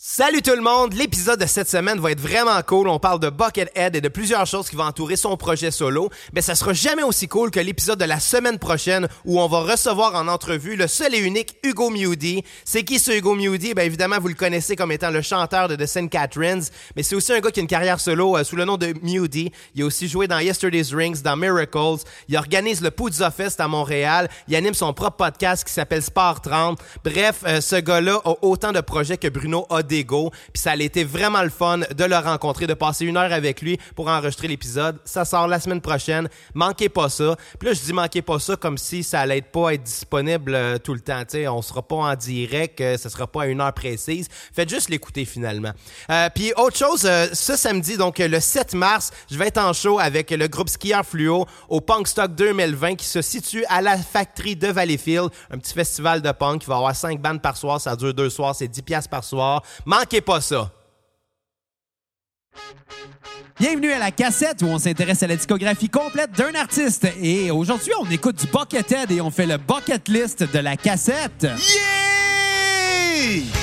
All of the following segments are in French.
Salut tout le monde! L'épisode de cette semaine va être vraiment cool. On parle de Buckethead et de plusieurs choses qui vont entourer son projet solo. Mais ça sera jamais aussi cool que l'épisode de la semaine prochaine où on va recevoir en entrevue le seul et unique Hugo Mewdy. C'est qui ce Hugo Mewdy? Ben évidemment, vous le connaissez comme étant le chanteur de The St. Catharines, mais c'est aussi un gars qui a une carrière solo euh, sous le nom de Mewdy. Il a aussi joué dans Yesterday's Rings, dans Miracles. Il organise le Puzza Fest à Montréal. Il anime son propre podcast qui s'appelle Sport 30. Bref, euh, ce gars-là a autant de projets que Bruno d'ego. Puis ça a été vraiment le fun de le rencontrer, de passer une heure avec lui pour enregistrer l'épisode. Ça sort la semaine prochaine. Manquez pas ça. Puis là, je dis manquez pas ça comme si ça allait pas être disponible euh, tout le temps. sais, on sera pas en direct, euh, ça sera pas à une heure précise. Faites juste l'écouter finalement. Euh, puis autre chose, euh, ce samedi, donc le 7 mars, je vais être en show avec le groupe Skieur Fluo au Punk Stock 2020 qui se situe à la Factory de Valleyfield, un petit festival de punk qui va avoir 5 bandes par soir, ça dure deux soirs, c'est 10 pièces par soir. Manquez pas ça. Bienvenue à la cassette où on s'intéresse à la discographie complète d'un artiste. Et aujourd'hui, on écoute du Buckethead et on fait le bucket list de la cassette. Yeah!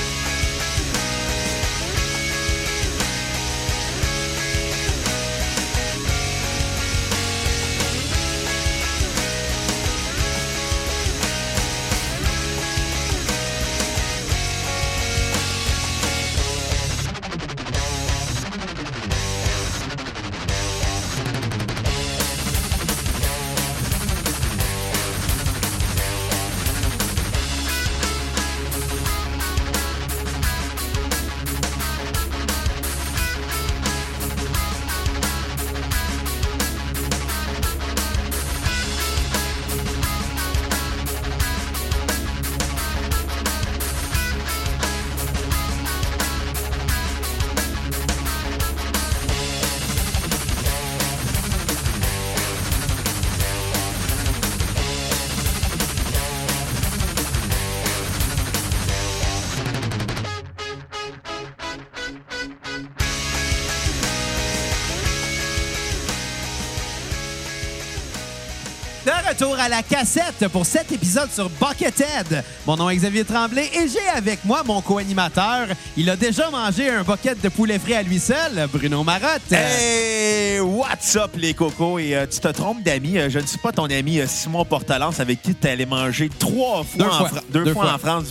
Retour à la cassette pour cet épisode sur Buckethead. Mon nom est Xavier Tremblay et j'ai avec moi mon co-animateur. Il a déjà mangé un bucket de poulet frit à lui seul, Bruno Marotte. Hey, what's up les cocos? Et euh, tu te trompes d'amis. Euh, je ne suis pas ton ami euh, Simon Portalance avec qui tu allé manger trois fois, Deux en, fois. Fra- deux Deux fois fois. en France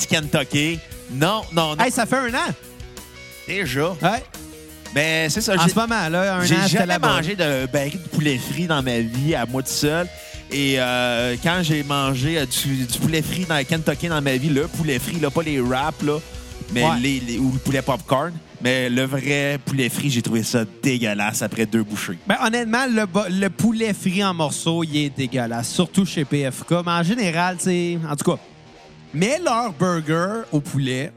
du, Kentucky. Non, non, non. Hey, ça fait un an. Déjà. Ouais. Ben, c'est ça. En j'ai- ce moment, là, un J'ai an, c'était jamais mangé de baril de poulet frit dans ma vie à moi tout seul. Et euh, quand j'ai mangé euh, du, du poulet frit dans le Kentucky dans ma vie, le poulet frit, là, pas les wraps, là, mais Ouais. les, les- ou le poulet popcorn, mais le vrai poulet frit, j'ai trouvé ça dégueulasse après deux bouchées. Ben, honnêtement, le, poulet frit en morceaux, il est dégueulasse, surtout chez PFK. Mais en général, c'est. En tout cas. Mais leurs burgers au poulet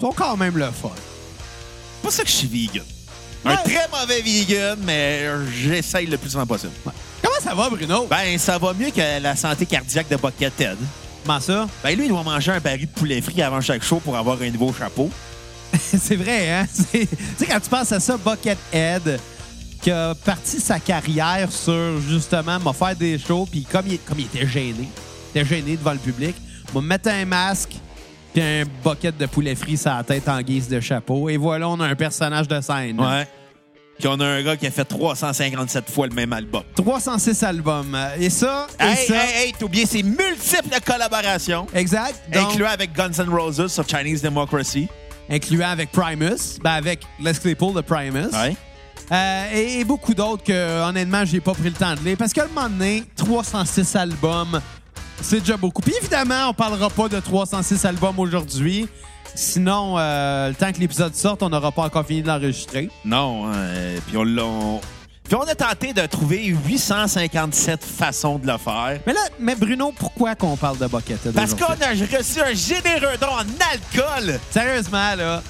sont quand même le fun. C'est pas ça que je suis vegan. Un Ouais. très mauvais vegan, mais j'essaye le plus souvent possible. Comment ça va, Bruno? Ben, ça va mieux que la santé cardiaque de Buckethead. Comment ça? Ben, lui, il doit manger un baril de poulet frit avant chaque show pour avoir un nouveau chapeau. c'est vrai, hein? Tu sais, quand tu penses à ça, Buckethead, qui a parti sa carrière sur, justement, m'a faire des shows, puis comme il, comme il était gêné, il était gêné devant le public, m'a mettre un masque, puis un bucket de poulet frit sur la tête en guise de chapeau, et voilà, on a un personnage de scène. Ouais. Puis on a un gars qui a fait 357 fois le même album. 306 albums. Et ça, et Hey, ça... hey, hey, t'as oublié ses multiples collaborations, Exact. Donc, incluant avec Guns N' Roses sur Chinese Democracy. incluant avec Primus, ben avec Les Claypool de Primus. Ouais. Euh, et, et beaucoup d'autres que, honnêtement, j'ai pas pris le temps de lire. Parce qu'à un moment donné, 306 albums, c'est déjà beaucoup. Puis évidemment, on parlera pas de 306 albums aujourd'hui. Sinon, euh, le temps que l'épisode sorte, on n'aura pas encore fini de l'enregistrer. Non, euh, puis on l'a. on- Puis on a tenté de trouver 857 façons de le faire. Mais là, mais Bruno, pourquoi qu'on parle de Buckethead Parce qu'on aujourd'hui? a reçu un généreux don en alcool. Sérieusement, là.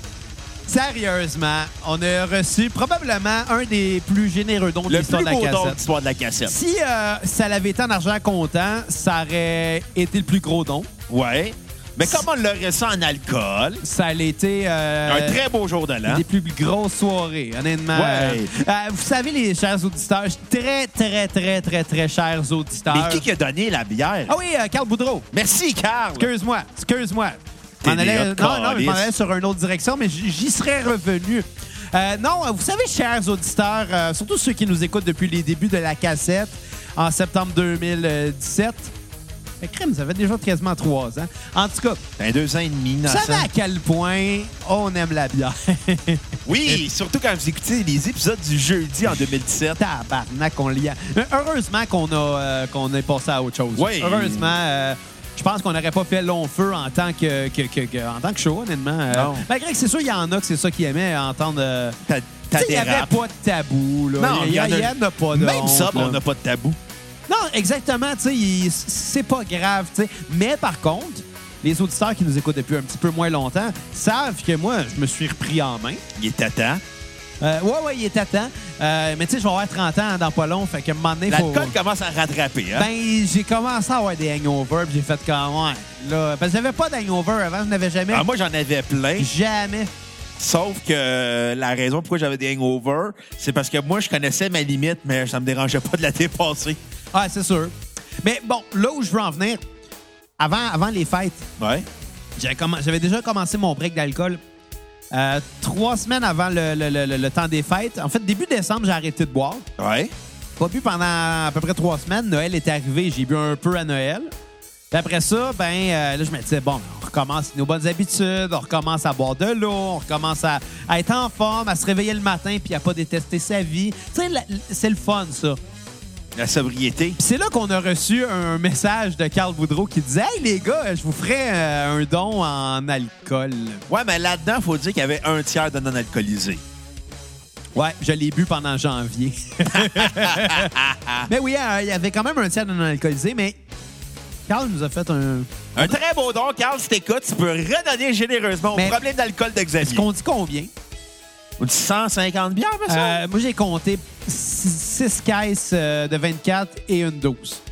Sérieusement, on a reçu probablement un des plus généreux dons de Le l'histoire plus de la beau don de cassette. l'histoire de la cassette. Si euh, ça l'avait été en argent comptant, ça aurait été le plus gros don. Ouais. Mais comme on l'a reçu en alcool, Ça a été euh, un très beau jour de une l'an. des plus grosses soirées, honnêtement. Ouais. Euh, vous savez, les chers auditeurs, très, très, très, très, très chers auditeurs. Mais qui qui a donné la bière? Ah oui, euh, Carl Boudreau. Merci, Carl. Excuse-moi, excuse-moi. Là, non, non, je m'en allais sur une autre direction, mais j'y serais revenu. Euh, non, vous savez, chers auditeurs, euh, surtout ceux qui nous écoutent depuis les débuts de la cassette en septembre 2017. Fait crème, ça fait déjà quasiment trois ans. En tout cas, Ben, deux ans et demi, vous savez à quel point on aime la bière. Oui, surtout quand vous écoutez les épisodes du jeudi en 2017. Tabarnak, on l'y a. Mais heureusement qu'on a, euh, qu'on est passé à autre chose. Oui. Heureusement, euh, je pense qu'on n'aurait pas fait long feu en tant que, que- que- que- en tant que show, honnêtement. Euh, Non. malgré que c'est sûr, il y en a que c'est ça qu'ils aimaient, entendre. euh, Il n'y avait pas de tabou. Là. Non, il y, il y en a- en pas de Même honte, ça, là. on n'a pas de tabou. Non, exactement. tu sais, C'est pas grave. tu sais. Mais par contre, les auditeurs qui nous écoutent depuis un petit peu moins longtemps savent que moi, je me suis repris en main. Il est à temps. Euh, ouais, ouais, il est à temps. Euh, mais tu sais, je vais avoir 30 ans dans pas long. Fait que un moment donné, faut... L'alcool commence à rattraper. Hein? Ben, j'ai commencé à avoir des hangovers, puis j'ai fait comme, ouais, là, parce que j'avais pas d'hangover avant, je n'avais jamais. Ah, moi, j'en avais plein. Jamais. Sauf que euh, la raison pourquoi j'avais des hangovers, c'est parce que moi, je connaissais ma limite, mais ça me dérangeait pas de la dépasser. Ah, c'est sûr. Mais bon, là où je veux en venir, avant, avant les fêtes, Ouais. j'avais déjà commencé mon break d'alcool. euh, trois semaines avant le, le- le- le- le temps des fêtes. En fait, début décembre, j'ai arrêté de boire. Ouais. Pas bu pendant à peu près trois semaines. Noël est arrivé, j'ai bu un peu à Noël. Puis après ça, ben euh, là, je me disais, bon, on recommence nos bonnes habitudes, on recommence à boire de l'eau, on recommence à, à être en forme, à se réveiller le matin puis à pas détester sa vie. Tu sais, c'est le fun, ça. La sobriété. Puis c'est là qu'on a reçu un message de Carl Boudreau qui disait Hey les gars, je vous ferai euh, un don en alcool. Ouais, mais là-dedans, faut dire qu'il y avait un tiers de non-alcoolisés. Ouais, je l'ai bu pendant janvier. mais oui, euh, il y avait quand même un tiers de non alcoolisé, mais Carl nous a fait un. Un très beau don, Carl, si t'écoutes, tu peux redonner généreusement au Mais- problème d'alcool Est-ce d'Xavier. qu'on dit combien? 150 bières, mais ça? Euh, Moi, j'ai compté 6 caisses euh, de 24 et une 12.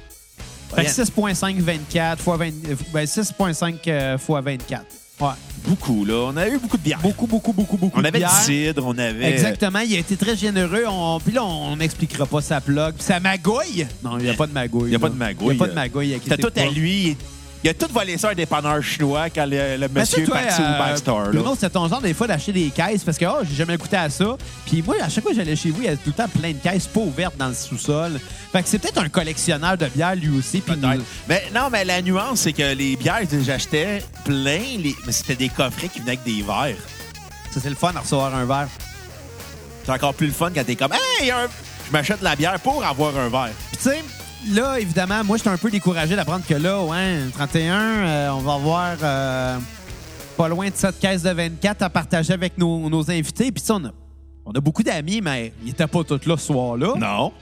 Fait que Ouais. 6,5 24 fois 20, euh, ben 6,5 euh, fois 24. Ouais. Beaucoup, là. On a eu beaucoup de bières. Beaucoup, beaucoup, beaucoup, beaucoup On avait du cidre, on avait... Exactement, il a été très généreux. On... Puis là, on n'expliquera pas sa plug. Puis sa magouille? Non, il n'y a pas de magouille. Il y a pas de magouille. Il n'y a pas de magouille. C'était tout à lui. Il a tout volé ça à un dépanneur chinois quand le, le monsieur est parti euh, au Backstore. là. Bruno, c'est ton genre des fois d'acheter des caisses parce que oh, j'ai jamais goûté à ça. Puis moi, à chaque fois que j'allais chez vous, il y avait tout le temps plein de caisses pas ouvertes dans le sous-sol. Fait que c'est peut-être un collectionneur de bière lui aussi. Puis nous- Mais non, mais la nuance, c'est que les bières que j'achetais plein, les... mais c'était des coffrets qui venaient avec des verres. ça c'est le fun de recevoir un verre. C'est encore plus le fun quand t'es comme Hey, un- je m'achète de la bière pour avoir un verre. Puis tu sais, là, évidemment, moi, j'étais un peu découragé d'apprendre que là, ouais, 31, euh, on va avoir euh, pas loin de 7 caisses de 24 à partager avec nos, nos invités. Puis on a, on a beaucoup d'amis, mais ils n'étaient pas tous là ce soir-là. Non.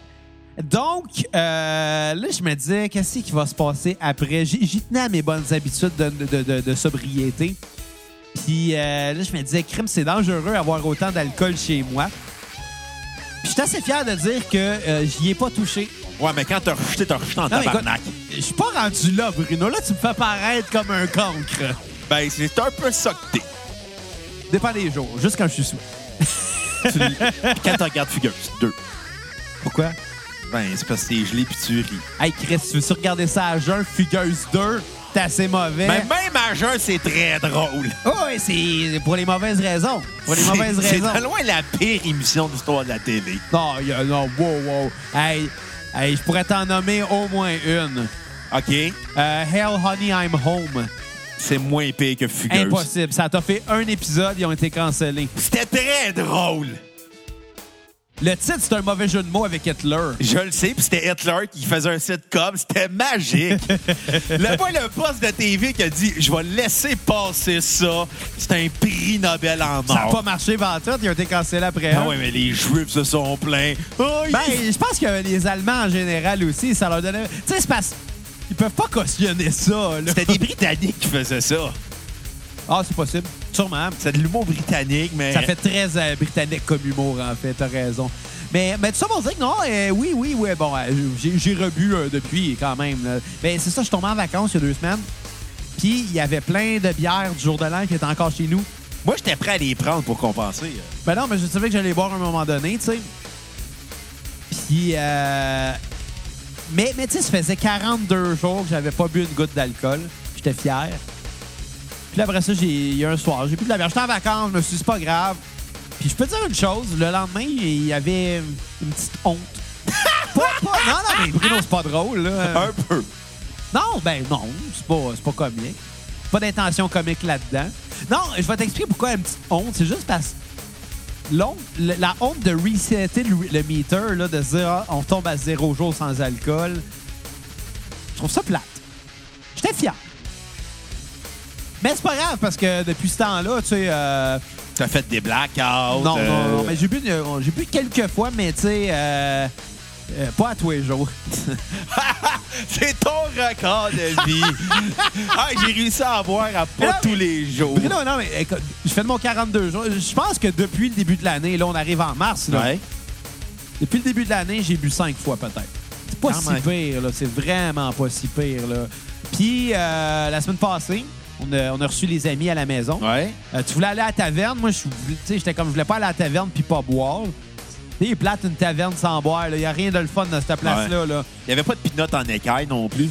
Donc, euh, là, je me disais, qu'est-ce qui va se passer après? J'y tenais à mes bonnes habitudes de, de- de- de sobriété. Puis là, je me disais, crime, c'est dangereux d'avoir autant d'alcool chez moi. Puis j'étais assez fier de dire que j'y ai pas touché. Ouais, mais quand t'as rejeté, t'as rejeté en Non, mais écoute, tabarnak. je suis pas rendu là, Bruno. Là, tu me fais paraître comme un cancre. Ben, c'est un peu ça que t'es. Dépend des jours, juste quand je suis sous. Tu- quand tu regardes Fugueuse 2. Pourquoi? Ben, c'est parce que t'es gelé puis tu ris. Hey, Chris, tu veux-tu regarder ça à jeun? Fugueuse 2, c'est assez mauvais. Mais même à jeun, c'est très drôle. Oh, ouais, c'est pour les mauvaises raisons. Pour les C'est- mauvaises C'est raisons. de loin la pire émission de l'histoire de la télé. Non, y a- non, wow, wow. Hey, hey, je pourrais t'en nommer au moins une. OK? Euh, Hell, Honey, I'm Home. C'est moins pire que Fugueuse. Impossible. Ça t'a fait un épisode, ils ont été cancellés. C'était très drôle. Le titre, c'est un mauvais jeu de mots avec Hitler. Je le sais, puis c'était Hitler qui faisait un sitcom. C'était magique. Là, moi, le poste de TV qui a dit « Je vais laisser passer ça. » C'est un prix Nobel en Ça n'a pas marché tout, ils ont été cancellés après. Ah ouais, mais les Juifs se sont plaints. Oh, Ben, je pense que les Allemands en général aussi, ça leur donnait. Tu sais, c'est parce. Ils peuvent pas cautionner ça. C'était des Britanniques qui faisaient ça. Ah, c'est possible. Sûrement. C'est de l'humour britannique, mais... Ça fait très euh, britannique comme humour, en fait. T'as raison. Mais, mais tout ça pour dire que non, euh, oui, oui, oui. Bon, euh, j'ai j'ai rebu depuis quand même. là. Ben, c'est ça, je suis tombé en vacances il y a deux semaines. Puis, il y avait plein de bières du jour de l'an qui étaient encore chez nous. Moi, j'étais prêt à les prendre pour compenser. Ben non, mais je savais que j'allais boire à un moment donné, tu sais. Puis, euh... Mais, mais tu sais, ça faisait 42 jours que j'avais pas bu une goutte d'alcool. J'étais fier. Puis là, après ça, j'ai il y a un soir, j'ai plus de la bière. J'étais en vacances, je me suis dit, c'est pas grave. Puis je peux te dire une chose, le lendemain, il y avait une petite honte. pas, pas- non, non, mais Bruno, c'est pas drôle, là. Un peu. Non, ben non, c'est pas, c'est pas comique. Pas d'intention comique là-dedans. Non, je vais t'expliquer pourquoi une petite honte. C'est juste parce que la honte de resetter le, le meter, là, de se dire ah, on tombe à zéro jour sans alcool, je trouve ça plate. J'étais fier. Mais c'est pas grave parce que depuis ce temps-là, tu sais. euh, T'as fait des blackouts. non, euh, non, non, mais j'ai bu, j'ai bu quelques fois, mais tu sais, euh, euh, pas à tous les jours. C'est ton record de vie. ah, j'ai réussi à boire à pas non, tous les jours. Bruno, non, mais écoute, je fais de mon 42 jours. Je pense que depuis le début de l'année, là, on arrive en mars, là. Ouais. Depuis le début de l'année, j'ai bu cinq fois peut-être. C'est pas Quand si même. pire, là. C'est vraiment pas si pire, là. Puis, euh, la semaine passée, on a, on a reçu les amis à la maison. Ouais. Euh, tu voulais aller à la taverne. Moi, je tu sais, j'étais comme, je voulais pas aller à la taverne puis pas boire. Tu sais, plate une taverne sans boire. Il y a rien de le fun dans cette place-là, là. Il n'y avait pas de pinotte en écaille non plus.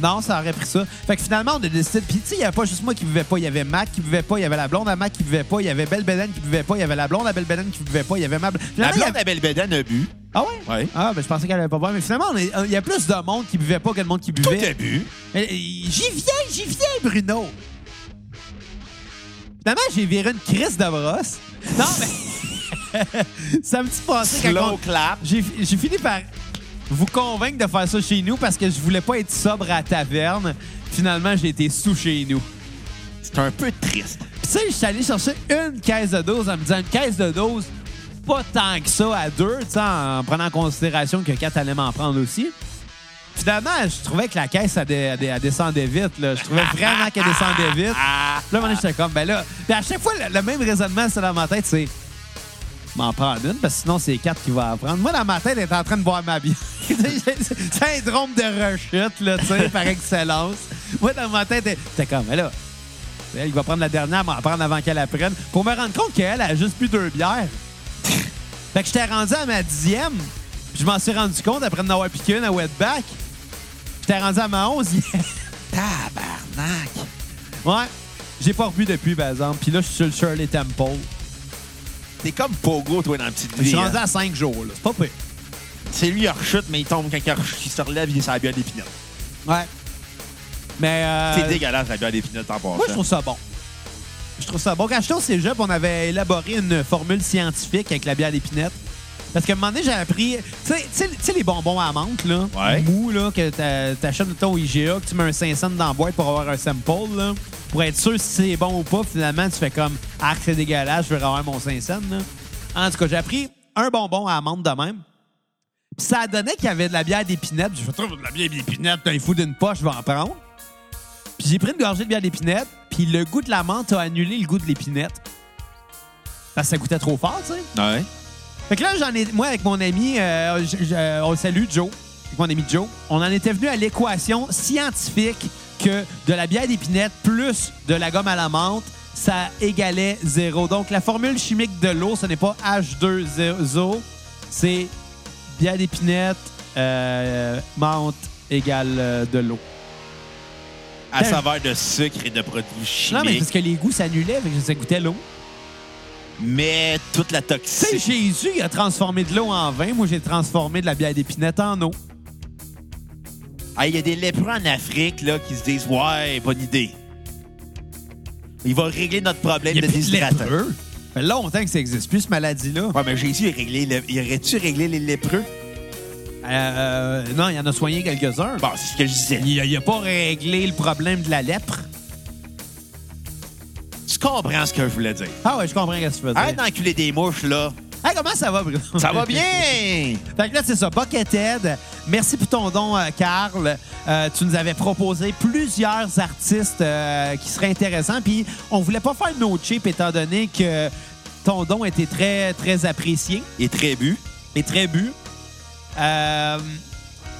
Non, ça aurait pris ça. Fait que finalement, on a décidé. Puis, tu sais, il n'y avait pas juste moi qui buvais pas. Il y avait Mac qui buvait pas. Il y avait la blonde à Mac qui buvait pas. Il y avait Belle Beden qui buvait pas. Il y avait la blonde à Belle Beden qui buvait pas. Il y avait ma. La il y blonde avait- à Belle Bédane a bu. Ah ouais? Ouais. Ah, ben je pensais qu'elle avait pas boire. Mais finalement, est- il y a plus de monde qui buvait pas que de monde qui Tout buvait. a bu. Euh, J'y viens, j'y viens, Bruno. Finalement, j'ai viré une crise de brosse. Non, mais. ça me dit passé quand Slow on- clap. J'ai fini par vous convaincre de faire ça chez nous parce que je voulais pas être sobre à la taverne. Finalement, j'ai été sous chez nous. C'est un peu triste. Puis sais, je suis allé chercher une caisse de dose en me disant une caisse de dose, pas tant que ça à deux, en prenant en considération que Kat allait m'en prendre aussi. Finalement, je trouvais que la caisse, elle, descendait vite. Là. Je trouvais vraiment qu'elle descendait vite. Là, à un j'étais comme, ben là. À chaque fois, le, même raisonnement, c'est dans ma tête, c'est. M'en prendre une, parce que sinon, c'est quatre qui va en prendre. Moi, dans ma tête, elle est en train de boire ma bière. Syndrome de rechute, là, tu sais, par excellence. Moi, dans ma tête, c'était comme, mais là, elle, va prendre la dernière, m'en prendre avant qu'elle la prenne. Pour me rendre compte qu'elle a juste bu deux bières. Fait que j'étais rendu à ma dixième. Puis je m'en suis rendu compte après en avoir piqué une à Wetback. J'étais rendu à ma onzième. tabarnak. Ouais. J'ai pas rebu depuis, par exemple. Puis là, je suis sur le Shirley Temple. T'es comme Pogo, toi, dans la petite Je vie. suis rendu hein. à 5 jours, là. C'est pas pire. C'est lui, il rechute, mais il tombe quand il rechute, il se relève, il est sur la bière. Ouais. Mais. Euh, C'est dégueulasse, la bière d'épinote en. Moi, je trouve ça bon. Je trouve ça bon. Quand j'étais au cégep, on avait élaboré une formule scientifique avec la bière d'épinette. Parce qu'à un moment donné, j'ai appris. Tu sais- les bonbons à menthe, là. Ouais. Mous, là, que t'a- t'achètes ton IGA, que tu mets un 500 dans la boîte pour avoir un sample, là. Pour être sûr si c'est bon ou pas, finalement, tu fais comme Arc, c'est dégueulasse, je vais avoir mon 500, là. En tout cas, j'ai appris un bonbon à menthe de même. Puis ça donné qu'il y avait de la bière d'épinette. J'ai fait, Oh, de la bière d'épinette, un fou d'une poche, je vais en prendre. Puis j'ai pris une gorgée de bière d'épinette, puis le goût de la menthe a annulé le goût de l'épinette. Parce que ça goûtait trop fort, tu sais. Ouais. Fait que là, j'en ai, moi, avec mon ami, euh, on le salue, Joe, avec mon ami Joe, on en était venu à l'équation scientifique que de la bière d'épinette plus de la gomme à la menthe, ça égalait zéro. Donc, la formule chimique de l'eau, ce n'est pas H2O, c'est bière d'épinette, euh, menthe égale euh, de l'eau. À Tel- saveur de sucre et de produits Non, mais chimiques. parce que les goûts s'annulaient, que ça goûtait l'eau. mais toute la Tu sais, toxicité. Jésus, il a transformé de l'eau en vin. Moi, j'ai transformé de la bière d'épinette en eau. Ah, Il y a des lépreux en Afrique là, qui se disent Ouais, bonne idée. Il va régler notre problème Il y de a plus de déshydratation. lépreux. Ça fait longtemps que ça n'existe plus, cette maladie-là. Ouais, mais Jésus, il, réglé le- il aurait-tu réglé les lépreux? Euh, non, il en a soigné quelques-uns. Bon, c'est ce que je disais. Il n'a pas réglé le problème de la lèpre. Tu comprends ce que je voulais dire. Ah ouais, je comprends ce que tu veux dire. Arrête d'enculer des mouches, là. Hey, comment ça va, Bruno? Ça va bien! Fait que là, c'est ça, Buckethead. Merci pour ton don, euh, Carl. Euh, tu nous avais proposé plusieurs artistes euh, qui seraient intéressants. Puis, on voulait pas faire no cheap étant donné que ton don était très, très apprécié Et très bu. et très bu. Euh,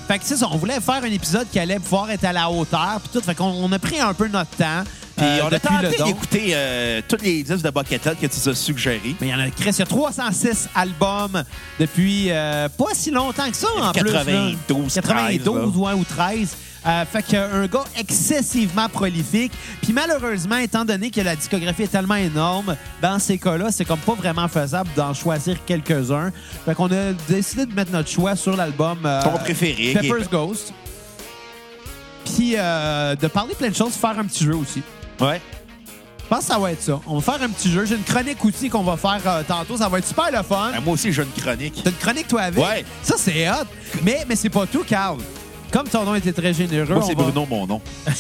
fait que c'est ça, on voulait faire un épisode qui allait pouvoir être à la hauteur. Puis tout, fait qu'on on a pris un peu notre temps. Puis euh, on a tenté d'écouter euh, toutes les disques de Buckethead que tu nous as suggérés. Mais il y en a, Chris, il y a 306 albums depuis euh, pas si longtemps que ça, en plus. là. 92, 92 13, ouais, ou 13. Euh, fait qu'un gars excessivement prolifique. Puis malheureusement, étant donné que la discographie est tellement énorme, dans ces cas-là, c'est comme pas vraiment faisable d'en choisir quelques-uns. Fait qu'on a décidé de mettre notre choix sur l'album euh, Ton préféré. Pepper's Ghost. Puis euh, de parler plein de choses, faire un petit jeu aussi. Ouais. Je pense que ça va être ça. On va faire un petit jeu. J'ai une chronique aussi qu'on va faire euh, tantôt. Ça va être super le fun. Ben, moi aussi, j'ai une chronique. T'as une chronique, toi, avec? Ouais. Ça, c'est hot. Mais, mais c'est pas tout, Carl. Comme ton nom était très généreux. Moi, c'est va- Bruno, mon nom.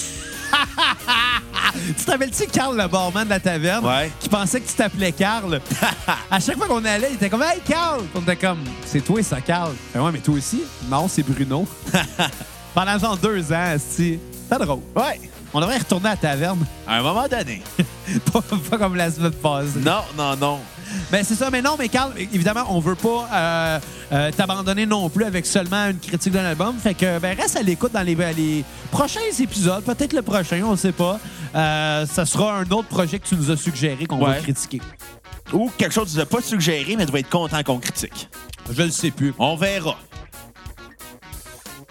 Tu te rappelles-tu, Carl, le barman de la taverne, Ouais. qui pensait que tu t'appelais Carl? à chaque fois qu'on allait, il était comme Hey, Carl! On était comme C'est toi, ça, Carl. Ben ouais, mais toi aussi? Non, c'est Bruno. Pendant genre deux ans, c'est drôle. Ouais. On devrait retourner à la taverne. À un moment donné. pas, pas comme la semaine passée. Non, non, non. Ben c'est ça, mais non, mais Carl, évidemment, on veut pas euh, euh, t'abandonner non plus avec seulement une critique d'un album. Fait que ben reste à l'écoute dans les, les prochains épisodes, peut-être le prochain, on sait pas. Euh, ça sera un autre projet que tu nous as suggéré qu'on va critiquer. Ou quelque chose que tu n'as pas suggéré, mais tu vas être content qu'on critique. Je le sais plus. On verra.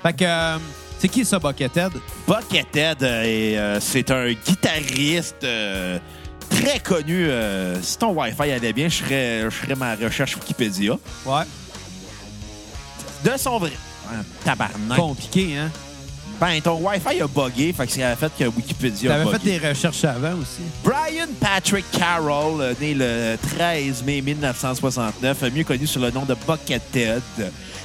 Fait que c'est qui ça, Buckethead? Buckethead, euh, est, euh, c'est un guitariste euh, très connu. euh, si ton Wi-Fi allait bien, je ferais, je ma recherche Wikipédia. Ouais. De son vrai... Ah, tabarnak. Compliqué, hein? Ben, ton Wi-Fi a buggé, fait que c'est fait que Wikipédia a T'avais buggé. fait des recherches avant aussi. Brian Patrick Carroll, euh, né le 13 mai 1969, euh, mieux connu sous le nom de Buckethead.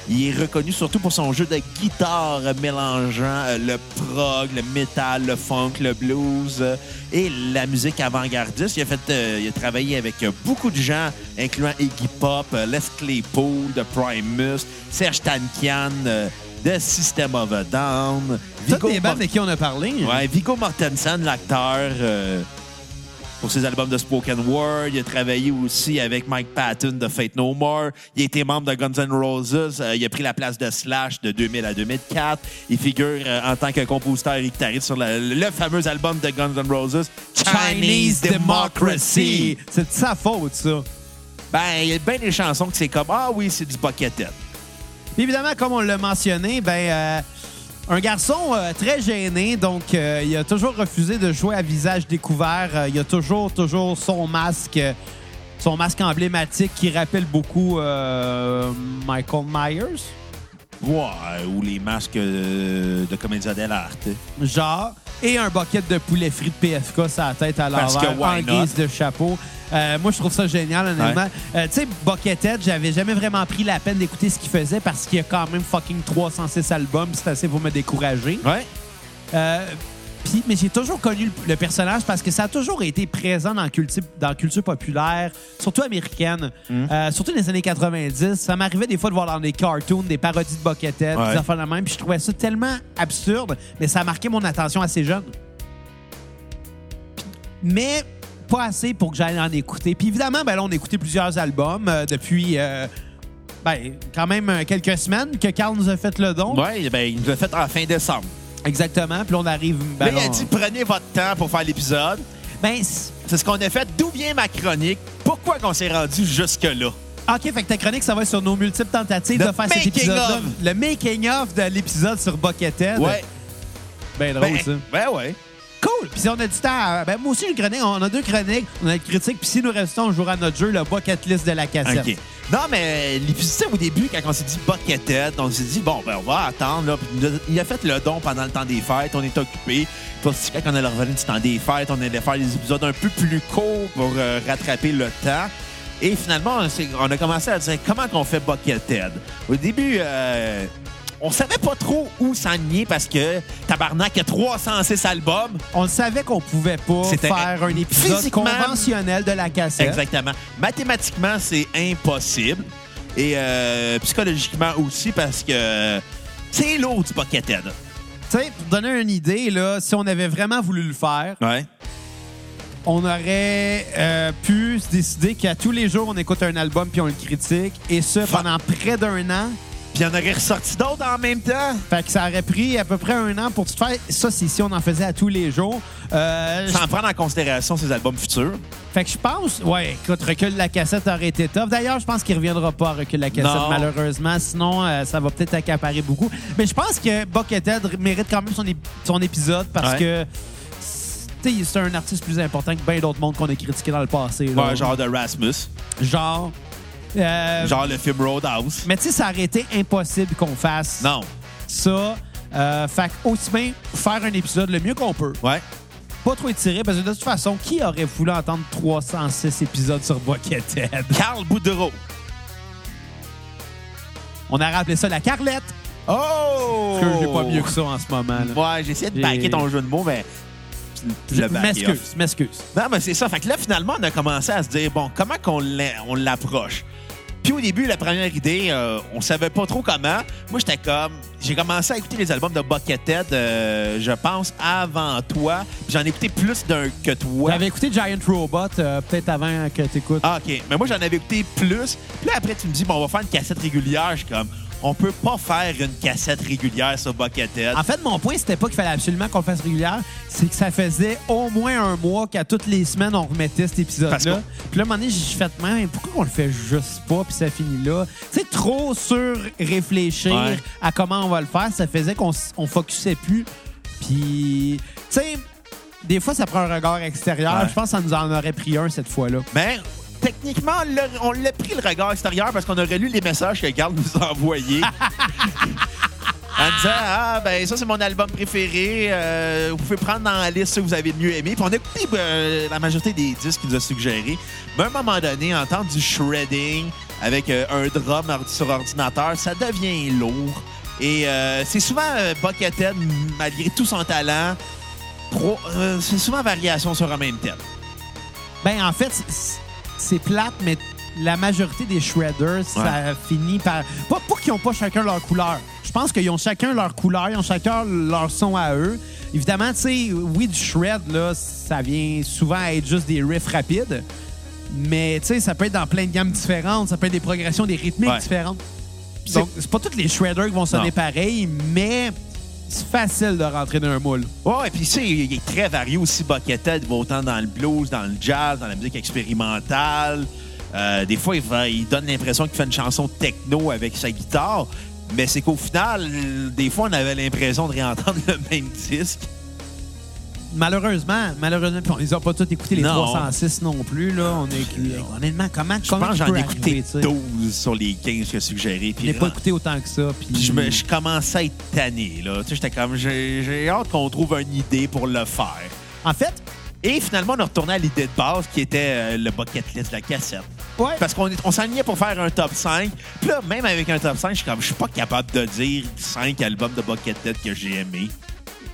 Il est reconnu surtout pour son jeu de guitare mélangeant euh, le prog, le metal, le funk, le blues euh, et la musique avant-gardiste. Il a, fait, euh, il a travaillé avec beaucoup de gens, incluant Iggy Pop, Les Claypool, The Primus, Serge Tankian, The System of a Down, bandes de qui on a parlé. Ouais, Viggo Mortensen, l'acteur, euh, pour ses albums de spoken word. Il a travaillé aussi avec Mike Patton de Fate No More. Il a été membre de Guns N' Roses. Euh, il a pris la place de Slash de 2000 à 2004. Il figure euh, en tant que compositeur et guitariste sur la- le fameux album de Guns N' Roses, Chinese Democracy. C'est de sa faute, ça. Ben, il y a bien des chansons que c'est comme Ah oui, c'est du Buckethead. Évidemment, comme on l'a mentionné, ben euh, un garçon euh, très gêné, donc euh, il a toujours refusé de jouer à visage découvert. Il a toujours, toujours son masque, son masque emblématique qui rappelle beaucoup Michael Myers, Ouais, ou les masques euh, de comédia dell'arte. genre, et un bucket de poulet frit de PFK sur la tête à Parce l'envers en not? guise de chapeau. Euh, moi, je trouve ça génial, honnêtement. Euh, tu sais, Buckethead, j'avais jamais vraiment pris la peine d'écouter ce qu'il faisait parce qu'il y a quand même fucking 306 albums. C'est assez pour me décourager. Ouais. Euh, puis- mais j'ai toujours connu le, le personnage parce que ça a toujours été présent dans la culture, dans la culture populaire, surtout américaine, Euh, surtout dans les années 90. Ça m'arrivait des fois de voir dans des cartoons, des parodies de Buckethead, Ouais. des affaires de même, puis je trouvais ça tellement absurde, mais ça a marqué mon attention assez jeune. Mais pas assez pour que j'aille en écouter. Puis évidemment, ben là, on a écouté plusieurs albums euh, depuis... euh, ben, quand même quelques semaines que Carl nous a fait le don. Ouais, ben, il l'a fait en fin décembre. Exactement. Puis on arrive... ben Là, il a on- dit prenez votre temps pour faire l'épisode. Ben, C'est ce qu'on a fait. D'où vient ma chronique? Pourquoi qu'on s'est rendu jusque-là? OK, fait que ta chronique, ça va être sur nos multiples tentatives The de faire cet making épisode-là. of. Le making-of de l'épisode sur Buckethead. Ben drôle, Ben, ça. ben ouais. Cool! Puis si on a du temps, à- ben moi aussi, une chronique, on a deux chroniques, on a une critique, puis si nous restons, on jouera à notre jeu, le Bucket List de la cassette. OK. Non, mais l'épisode, au début, quand on s'est dit Buckethead, on s'est dit, bon, ben, on va attendre. Là. Il a- fait le don pendant le temps des fêtes. On est occupé. Puis aussi, quand on allait revenir du temps des fêtes, on allait faire des épisodes un peu plus courts pour euh, rattraper le temps. Et finalement, on a commencé à dire comment qu'on fait Buckethead? Au début, euh, on savait pas trop où s'enligner parce que Tabarnak a 306 albums. On le savait qu'on pouvait pas C'était faire un épisode physiquement- conventionnel de la cassette. Exactement. Mathématiquement, c'est impossible. Et euh, psychologiquement aussi parce que c'est lourd du Buckethead. Tu sais, pour donner une idée, là, si on avait vraiment voulu le faire, Ouais. on aurait euh, pu se décider qu'à tous les jours, on écoute un album puis on le critique. Et ce, pendant près d'un an, Puis il y en aurait ressorti d'autres en même temps. Fait que ça aurait pris à peu près un an pour tout faire. Ça, c'est si on en faisait à tous les jours. Euh, Sans prendre en considération ses albums futurs. Fait que je pense, ouais, écoute, recul de la cassette aurait été top. D'ailleurs, je pense qu'il reviendra pas à recul de la cassette, Non. malheureusement. Sinon, euh, ça va peut-être accaparer beaucoup. Mais je pense que Buckethead mérite quand même son, ép- son épisode parce Ouais. que tu sais, c'est un artiste plus important que bien d'autres mondes qu'on a critiqué dans le passé. là. Ouais, genre de Rasmus. Genre. Euh, Genre le film Roadhouse. Mais tu sais, ça aurait été impossible qu'on fasse Non. ça. Euh, fait que aussi bien faire un épisode le mieux qu'on peut. Ouais. Pas trop étiré, parce que de toute façon, qui aurait voulu entendre 306 épisodes sur Buckethead? Carl Boudreau. On a rappelé ça la Carlette. Oh! Que j'ai pas mieux que ça en ce moment. là. Ouais, j'ai essayé de J'ai- ton jeu de mots, mais. Le back m'excuse, m'excuse. Non, mais c'est ça. Fait que là, finalement, on a commencé à se dire, bon, comment qu'on l'a- on l'approche? Puis au début, la première idée, euh, on savait pas trop comment. Moi, j'étais comme... J'ai commencé à écouter les albums de Buckethead, euh, je pense, avant toi. J'en ai écouté plus d'un que toi. J'avais écouté Giant Robot euh, peut-être avant que tu écoutes. Ah, OK. Mais moi, j'en avais écouté plus. Puis là, après, tu me dis, bon, on va faire une cassette régulière. Je suis comme, on peut pas faire une cassette régulière sur Buckethead. En fait, mon point, c'était pas qu'il fallait absolument qu'on le fasse régulière, c'est que ça faisait au moins un mois qu'à toutes les semaines, on remettait cet épisode-là. Puis là, à un moment donné, j'ai fait, mais pourquoi on le fait juste pas, puis ça finit là? Tu sais, trop sur réfléchir Ouais. à comment on va le faire, ça faisait qu'on on focusait plus. Puis, tu sais, des fois, ça prend un regard extérieur. Ouais. Je pense que ça nous en aurait pris un cette fois-là. Mais techniquement, on l'a- pris le regard extérieur parce qu'on aurait lu les messages que Garde nous a envoyés. en disant Ah, ben ça, c'est mon album préféré. Euh, vous pouvez prendre dans la liste ceux que vous avez le mieux aimé. Puis on a écouté euh, la majorité des disques qu'il nous a suggérés. Mais à un moment donné, entendre du shredding avec euh, un drum sur ordinateur, ça devient lourd. Et c'est souvent Buckethead, malgré tout son talent, c'est souvent variation sur un même thème. Ben, en fait, c'est- plate, mais la majorité des shredders, ça finit par. Pas, pas qu'ils n'ont pas chacun leur couleur. Je pense qu'ils ont chacun leur couleur, ils ont chacun leur son à eux. Évidemment, tu sais, oui, du shred, là, ça vient souvent à être juste des riffs rapides. Mais, tu sais, ça peut être dans plein de gammes différentes, ça peut être des progressions, des rythmiques Ouais. différentes. Donc, c'est pas tous les shredders qui vont sonner Non. pareil, mais c'est facile de rentrer dans un moule. Ouais, et puis tu il est très varié aussi, Buckethead. Il va autant dans le blues, dans le jazz, dans la musique expérimentale. Euh, des fois, il, donne l'impression qu'il fait une chanson techno avec sa guitare. Mais c'est qu'au final, des fois, on avait l'impression de réentendre le même disque. Malheureusement, malheureusement, on les a pas tous écoutés les Non. 306 non plus. Là. On est, honnêtement, comment, Je comment pense que tu j'en ai écouté arriver, tu sais? 12 sur les 15 que suggéré. Je n'ai pas écouté autant que ça. Puis je, me, je commençais à être tanné. J'étais comme, j'ai hâte qu'on trouve une idée pour le faire. En fait, Et finalement, on a retourné à l'idée de base qui était euh, le bucket list de la cassette. ouais. Parce qu'on est- on s'alignait pour faire un top 5. Puis là, même avec un top 5, je suis comme, je suis pas capable de dire 5 albums de Buckethead que j'ai aimés.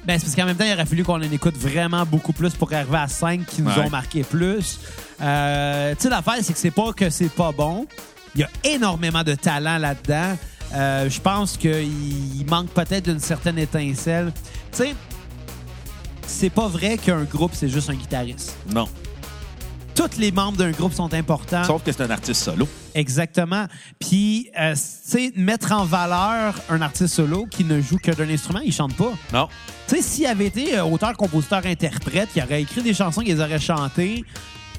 Ben, c'est parce qu'en même temps, il aurait fallu qu'on en écoute vraiment beaucoup plus pour arriver à 5 qui nous Ouais. ont marqué plus. Euh, tu sais, l'affaire, c'est que c'est pas que c'est pas bon. Il y a énormément de talent là-dedans. Euh, je pense qu'il manque peut-être d'une certaine étincelle. Tu sais, c'est pas vrai qu'un groupe, c'est juste un guitariste. Non. Tous les membres d'un groupe sont importants. Sauf que c'est un artiste solo. Exactement. Puis, euh, tu sais, mettre en valeur un artiste solo qui ne joue que d'un instrument, il chante pas. Non. Tu sais, s'il avait été euh, auteur, compositeur, interprète, qui aurait écrit des chansons qu'il aurait chantées,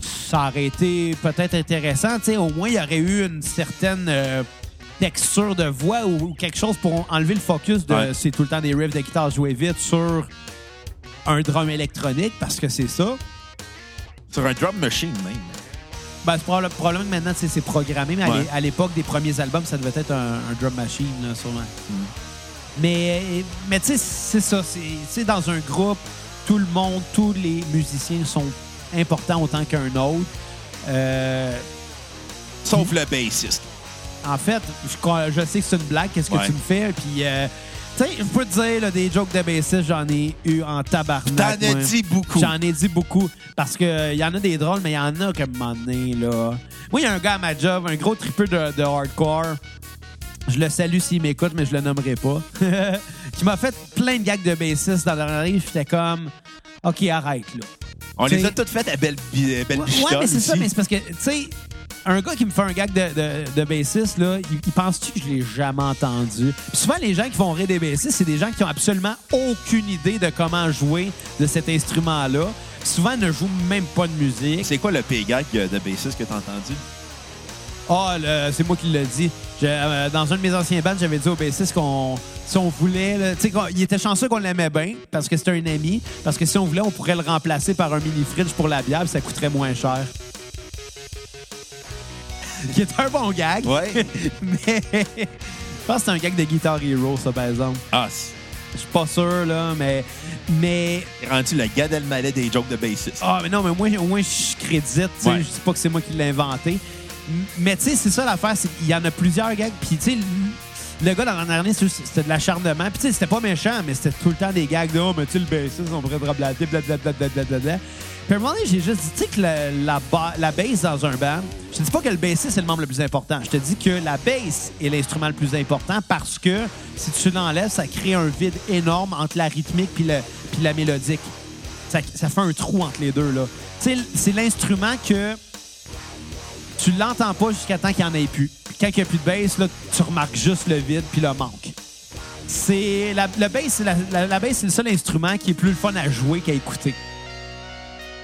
ça aurait été peut-être intéressant. Tu sais, au moins, il y aurait eu une certaine euh, texture de voix ou, ou quelque chose pour enlever le focus de Ouais. c'est tout le temps des riffs de guitare joués vite sur un drum électronique parce que c'est ça. Sur un drum machine, même. Ben, c'est probable- probablement que maintenant, sais, c'est programmé, mais à Ouais. l'é- à l'époque des premiers albums, ça devait être un, un drum machine, là, sûrement. Mais, mais tu sais, c'est ça. C'est dans un groupe, tout le monde, tous les musiciens sont importants autant qu'un autre. Euh, Sauf le bassiste. en fait, je, sais que c'est une blague, qu'est-ce que Ouais. tu me fais. Puis, euh, tu sais, je peux te dire, là, des jokes de bassiste, j'en ai eu en tabarnak. T'en as moi. dit beaucoup. J'en ai dit beaucoup. Parce qu'il y en a des drôles, mais il y en a comme un moment donné, là. Moi, il y a un gars à ma job, un gros tripeux de, de hardcore. Je le salue s'il m'écoute, mais je le nommerai pas. qui m'a fait plein de gags de bassiste dans la dernière J'étais comme, OK, arrête, là. On les a toutes faites à Belle, Belle Ouais, ouais, mais c'est ça, mais c'est parce que, tu sais, un gars qui me fait un gag de, de, de bassiste, là, il, il pense-tu que je l'ai jamais entendu? Puis souvent, les gens qui font rire des bassistes, c'est des gens qui ont absolument aucune idée de comment jouer de cet instrument-là. Souvent, ils ne jouent même pas de musique. C'est quoi le P-gag de bassiste que t'as entendu? Ah, le- c'est moi qui l'ai dit. Je- euh, dans un de mes anciens bands, j'avais dit au bassiste qu'on si on voulait, tu sais, il était chanceux qu'on l'aimait bien parce que c'était un ami, parce que si on voulait, on pourrait le remplacer par un mini fridge pour la bière, puis ça coûterait moins cher. Qui est un bon gag, Ouais. mais je pense que c'est un gag de Guitar Hero, ça, par exemple. ah, c'est Je suis pas sûr, là, mais. Mais. rendu le Gad Elmaleh des jokes de bassiste. Ah, mais non, mais moi, au moins, je crédite. sais, Ouais. Je dis pas que c'est moi qui l'ai inventé. Mais tu sais, c'est ça l'affaire. c'est qu'il y en a plusieurs gags. Puis tu sais, le- gars dans l'an dernier, c'était de l'acharnement. Puis tu sais, c'était pas méchant, mais c'était tout le temps des gags de Oh, mais tu sais, le bassiste, on pourrait blablater, blablabla. Blablabla. Puis à un moment donné, j'ai juste dit, que la, la, ba- la bass dans un band, je te dis pas que le bassiste est le membre le plus important. Je te dis que la bass est l'instrument le plus important parce que si tu l'enlèves, ça crée un vide énorme entre la rythmique puis, la mélodique. Ça, fait un trou entre les deux. là. C'est l'instrument que tu l'entends pas jusqu'à temps qu'il n'y en ait plus. Quand il n'y a plus de bass, là, tu remarques juste le vide puis le manque. C'est la, bass, c'est la bass, c'est le seul instrument qui est plus le fun à jouer qu'à écouter.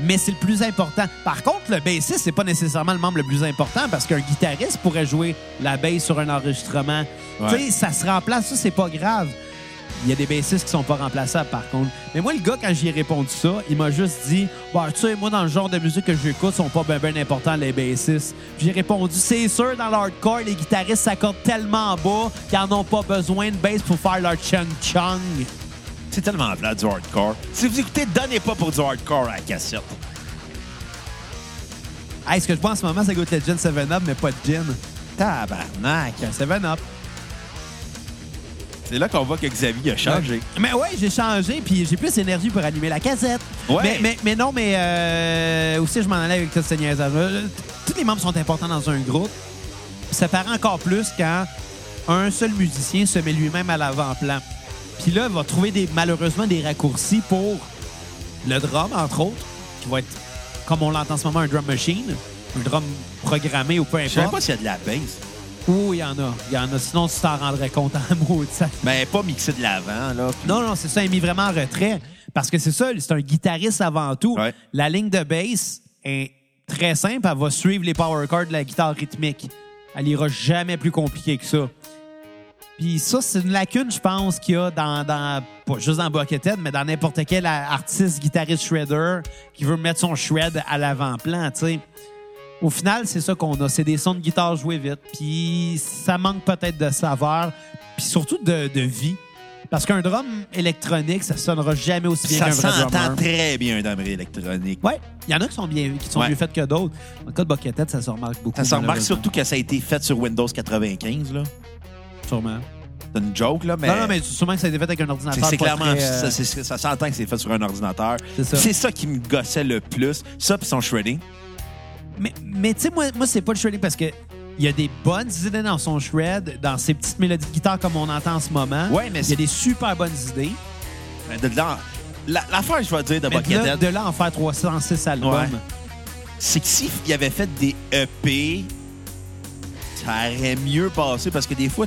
Mais c'est le plus important. Par contre, le bassiste, c'est pas nécessairement le membre le plus important parce qu'un guitariste pourrait jouer la bass sur un enregistrement. Ouais. Tu sais, ça se remplace, ça, c'est pas grave. Il y a des bassistes qui sont pas remplaçables, par contre. Mais moi, le gars, quand j'y ai répondu ça, il m'a juste dit bah, Tu sais, moi, dans le genre de musique que j'écoute, sont pas bien ben importants, les bassistes. J'ai répondu C'est sûr, dans l'hardcore, les guitaristes s'accordent tellement bas qu'ils en ont pas besoin de bass pour faire leur chung-chung. C'est tellement plat du hardcore. Si vous écoutez, donnez pas pour du hardcore à la cassette. Hey, ce que je bois en ce moment, ça goûte le gin 7-Up, mais pas de gin. Tabarnak. Un 7-Up. C'est là qu'on voit que Xavier a changé. Mais ouais, j'ai changé, puis j'ai plus d'énergie pour animer la cassette. Ouais. Mais, mais, mais non, mais euh, aussi, je m'en allais avec tout ce niaisage. Euh, Tous les membres sont importants dans un groupe. Ça paraît encore plus quand un seul musicien se met lui-même à l'avant-plan. Puis là, va trouver des, malheureusement des raccourcis pour le drum, entre autres, qui va être, comme on l'entend en ce moment, un drum machine, un drum programmé ou peu Je savais importe. pas s'il y a de la bass. Oui, il y en a. Il y en a. Sinon, tu t'en rendrais compte en mot de ça. Mais pas mixé de l'avant, là. puis- Non, non, c'est ça, il est mis vraiment en retrait. Parce que c'est ça, c'est un guitariste avant tout. Ouais. La ligne de bass est très simple, elle va suivre les power chords de la guitare rythmique. Elle ira jamais plus compliqué que ça. Puis ça, c'est une lacune, je pense, qu'il y a dans, dans pas juste dans Buckethead, mais dans n'importe quel artiste, guitariste shredder qui veut mettre son shred à l'avant-plan, tu sais. Au final, c'est ça qu'on a. C'est des sons de guitare joués vite. Puis ça manque peut-être de saveur, puis surtout de, de vie. Parce qu'un drum électronique, ça sonnera jamais aussi bien Ça qu'un vrai s'entend drummer. très bien d'un vrai électronique. Ouais, il y en a qui sont bien, qui sont Ouais. mieux faites que d'autres. Dans le cas de Buckethead, ça se remarque beaucoup. Ça se remarque surtout que ça a été fait sur Windows 95, là. Sûrement. C'est une joke, là, mais... Non, non, mais sûrement que ça a été fait avec un ordinateur. C'est clairement... très, euh, ça, s'entend que c'est fait sur un ordinateur. C'est ça. C'est ça qui me gossait le plus. Ça, puis son shredding. Mais, mais tu sais, moi, moi c'est pas le shredding parce que il y a des bonnes idées dans son shred, dans ses petites mélodies de guitare comme on entend en ce moment. Ouais, mais Il y a des super bonnes idées. Mais de là... la- L'affaire, je vais dire, de Mais de là, Buckethead, de là en faire 306 albums. Ouais. c'est que s'il avait fait des EP, ça aurait mieux passé parce que des fois,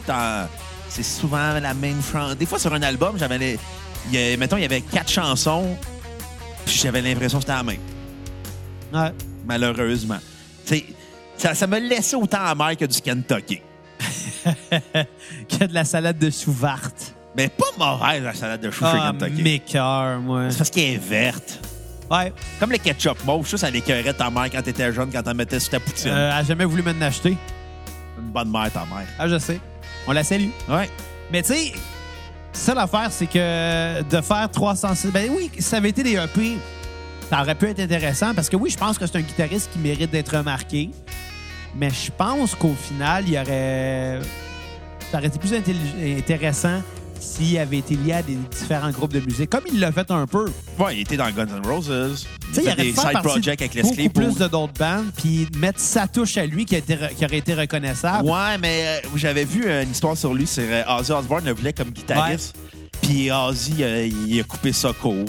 c'est souvent la même chanson. Des fois, sur un album, j'avais les... il y a- mettons, il y avait quatre chansons, puis j'avais l'impression que c'était la même, Ouais. malheureusement. Ça, ça me laissait autant amer que du Kentucky. A de la salade de chou verte. Mais pas mauvaise, la salade de chou chez Ah, Kentucky. mes cœurs, moi. C'est parce qu'elle est verte. Ouais. Comme le ketchup mauve, ça, ça l'écœurait ta mère quand t'étais jeune, quand t'en mettais sur ta poutine. Euh, elle a jamais voulu m'en acheter. Une bonne mère, ta mère. Ah, je sais. On la salue. Ouais. Mais tu sais, ça l'affaire, c'est que de faire 306... Ben oui, si ça avait été des EP, ça aurait pu être intéressant parce que oui, je pense que c'est un guitariste qui mérite d'être remarqué. Mais je pense qu'au final, il y aurait... Ça aurait été plus intéressant s'il avait été lié à des différents groupes de musique, comme il l'a fait un peu. Ouais, il était dans Guns N' Roses. Il il a des side projects avec beaucoup Leslie plus Poole. de d'autres bandes, puis mettre sa touche à lui qui, a été re- qui aurait été reconnaissable. Ouais, mais euh, j'avais vu euh, une histoire sur lui. C'est euh, Ozzy Osbourne le voulait comme guitariste. Puis Ozzy, euh, il a coupé ça court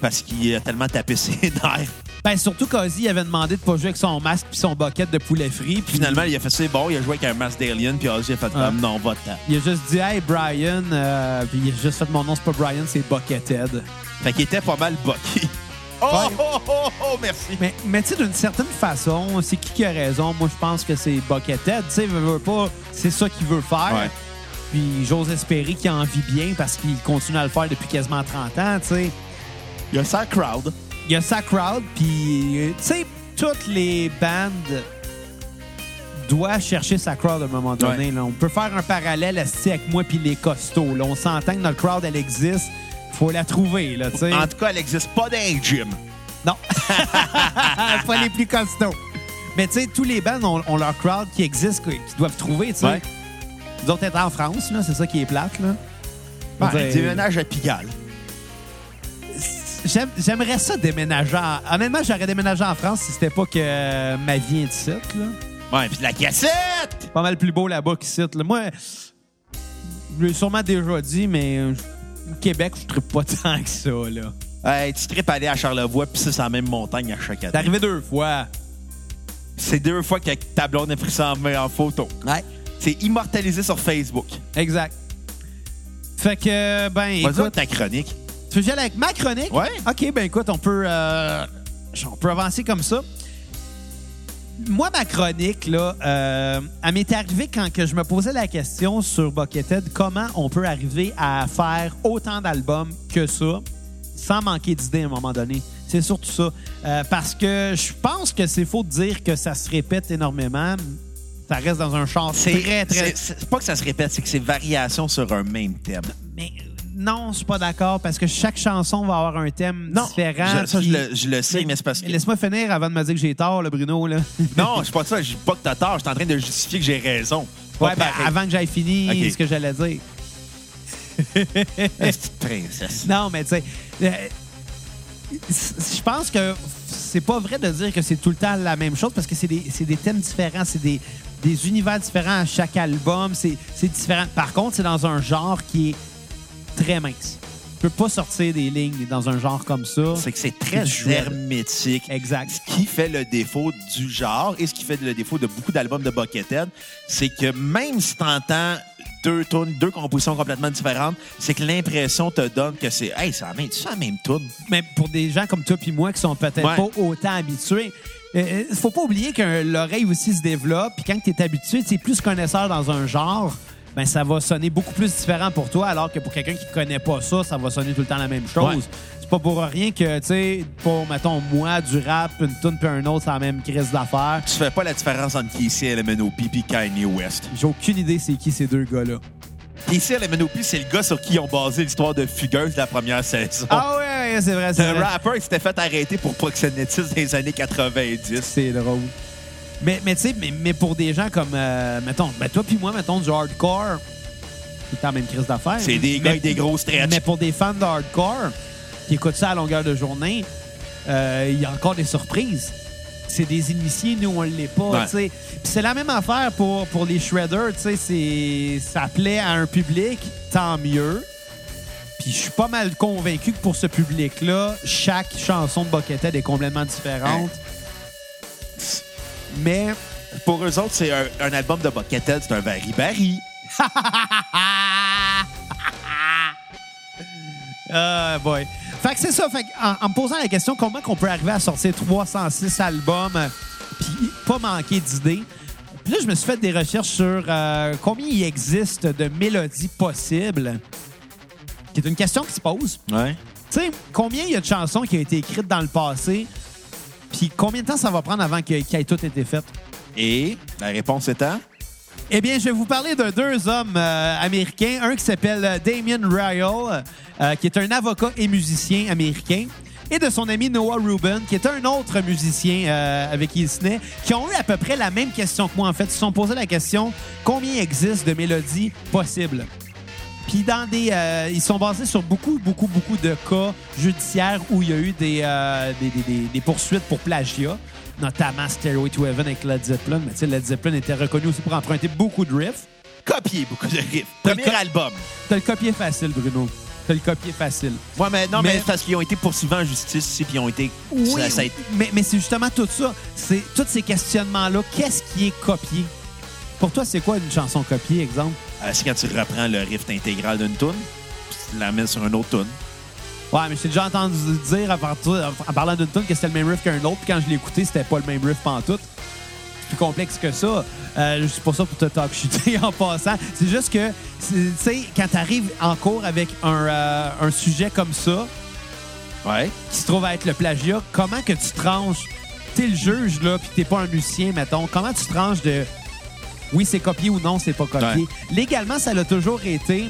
parce qu'il a tellement tapé ses nerfs. Ben, surtout qu'Ozzy avait demandé de pas jouer avec son masque puis son bucket de poulet frit. Puis Finalement, il a fait c'est bon, il a joué avec un masque d'alien, puis Ozzy a fait comme non, va-t'en. Il a juste dit Hey Brian, euh, puis il a juste fait mon nom, c'est pas Brian, c'est Buckethead. Fait qu'il était pas mal bucky. Oh, Ouais. oh, oh, oh, merci. Mais, mais tu sais, d'une certaine façon, c'est qui qui a raison? Moi, je pense que c'est Buckethead. Tu sais, veut, veut pas, c'est ça qu'il veut faire. Ouais. Puis j'ose espérer qu'il en vit bien parce qu'il continue à le faire depuis quasiment 30 ans, tu sais. Il y a sa crowd. Il y a sa crowd, puis euh, tu sais, toutes les bandes doivent chercher sa crowd à un moment donné. Ouais. là. On peut faire un parallèle avec moi puis les costauds. là. On s'entend que notre crowd, elle existe. faut la trouver, là, tu sais. En tout cas, elle n'existe pas dans un gym. Non. pas les plus costauds. Mais tu sais, tous les bands ont, ont leur crowd qui existe, qui qui doivent trouver, tu sais. Ouais. Nous autres, être en France, là, c'est ça qui est plate, là. Ben, veux dire, déménage à Pigalle. J'aime- J'aimerais ça déménager. en- Honnêtement, j'aurais déménagé en France si c'était pas que euh, ma vie est ici, là. Ouais, puis de la cassette! Pas mal plus beau là-bas qu'ici. Là. Moi, je l'ai sûrement déjà dit, mais euh, au Québec, je ne pas tant que ça, là. Hey, tu tripes aller à Charlevoix, puis c'est la même montagne à chaque année. arrivé deux fois. C'est deux fois que ta blonde a pris ça en, photo. Ouais. C'est immortalisé sur Facebook. Exact. Fait que, ben, Vas-y, écoute, ta chronique. Tu veux avec ma chronique? Ouais. OK, ben écoute, on peut, euh, on peut avancer comme ça. Moi, ma chronique, là, euh, elle m'est arrivée quand que je me posais la question sur Buckethead, comment on peut arriver à faire autant d'albums que ça sans manquer d'idées à un moment donné. C'est surtout ça. Euh, parce que je pense que c'est faux de dire que ça se répète énormément. Ça reste dans un champ C'est très, très... c'est- pas que ça se répète, c'est que c'est variation sur un même thème. Mais non, je suis pas d'accord parce que chaque chanson va avoir un thème différent. je- ça, je le, je le sais, mais c'est parce que. Laisse-moi finir avant de me dire que j'ai tort, le Bruno. Là. Non, c'est pas ça. Je dis pas que t'as tort. Je suis en train de justifier que j'ai raison. Ouais, ben, avant que j'aille fini Ok. ce que j'allais dire. Petite princesse. Non, mais tu sais, euh, je pense que c'est pas vrai de dire que c'est tout le temps la même chose parce que c'est des, thèmes différents, c'est des, des univers différents à chaque album, c'est différent. Par contre, c'est dans un genre qui est très mince. Tu peux pas sortir des lignes dans un genre comme ça. C'est que c'est très hermétique. Exact. Ce qui fait le défaut du genre et ce qui fait le défaut de beaucoup d'albums de Buckethead, c'est que même si t'entends deux tunes, deux compositions complètement différentes, c'est que l'impression te donne que c'est hey, c'est la même, c'est la même tune? Mais pour des gens comme toi puis moi qui sont peut-être Ouais. pas autant habitués, euh, euh, faut pas oublier que l'oreille aussi se développe. Puis quand tu es habitué, tu es plus connaisseur dans un genre, ben ça va sonner beaucoup plus différent pour toi, alors que pour quelqu'un qui connaît pas ça, ça va sonner tout le temps la même chose. Ouais. C'est pas pour rien que, tu sais, pour, mettons, moi, du rap, une tune puis un autre, c'est la même crise d'affaires. Tu fais pas la différence entre Casey LMNOP et Kanye West. J'ai aucune idée c'est qui ces deux gars-là. Casey LMNOP, c'est le gars sur qui ils ont basé l'histoire de Fugueuse de la première saison. Ah ouais, ouais, c'est vrai, C'est un vrai. rapper qui s'était fait arrêter pour proxénétisme dans les années 90. C'est drôle. Mais, mais tu sais, mais, mais pour des gens comme, euh, mettons, ben toi puis moi, mettons, du hardcore, c'est la même crise d'affaires. C'est des gars avec des gros stretch. Mais pour des fans de hardcore qui écoutent ça à longueur de journée, euh, il y a encore des surprises. C'est des initiés, nous, on ne l'est pas. Ouais. tu sais. Puis c'est la même affaire pour, pour les shredders. tu sais, Ça plaît à un public, tant mieux. Puis je suis pas mal convaincu que pour ce public-là, chaque chanson de Buckethead est complètement différente. Mais Pour eux autres, c'est un, un album de Buckethead, c'est un Barry-Barry. Ah, boy. Fait que c'est ça. Fait que en, en me posant la question, comment qu'on peut arriver à sortir 306 albums euh, puis pas manquer d'idées? Puis là, je me suis fait des recherches sur euh, combien il existe de mélodies possibles. Qui est une question qui se pose. Ouais. Tu sais, combien il y a de chansons qui ont été écrites dans le passé? Puis combien de temps ça va prendre avant que- qu'elles aient toutes été faites? Et la réponse étant? Eh bien, je vais vous parler de deux hommes euh, américains. Un qui s'appelle euh, Damien Ryle, euh, qui est un avocat et musicien américain, et de son ami Noah Rubin, qui est un autre musicien euh, avec qui il se naît, qui ont eu à peu près la même question que moi, en fait. Ils se sont posé la question combien existe de mélodies possibles? Puis dans des, euh, ils sont basés sur beaucoup, beaucoup, beaucoup de cas judiciaires où il y a eu des, euh, des, des- poursuites pour plagiat, notamment Stairway to Heaven avec Led Zeppelin. Mais tu sais, Led Zeppelin était reconnu aussi pour emprunter beaucoup de riffs. Copier beaucoup de riffs. Premier Co- album. T'as le copier facile, Bruno. t'as le copier facile. Ouais, mais non, mais, Mais- c'est parce qu'ils ont été poursuivis en justice ici, puis ils ont été. Oui, ça- ça a été- mais, mais c'est justement tout ça. C'est tous ces questionnements-là. Qu'est-ce qui est copié? Pour toi, c'est quoi une chanson copiée, exemple? euh, c'est quand tu reprends le riff intégral d'une tune, puis tu la mets sur une autre tune. Ouais, mais j'ai déjà entendu dire à partir- en parlant d'une tune que c'était le même riff qu'un autre, puis quand je l'ai écouté, c'était pas le même riff pantoute. C'est plus complexe que ça. Euh, je suis pas ça pour te talk chuter en passant. C'est juste que, tu sais, quand t'arrives en cours avec un, euh, un sujet comme ça, Ouais. qui se trouve à être le plagiat, comment que tu tranches? T'es le juge, là, puis t'es pas un musicien, mettons. Comment tu tranches de oui, c'est copié ou non, c'est pas copié? Ouais. Légalement, ça l'a toujours été.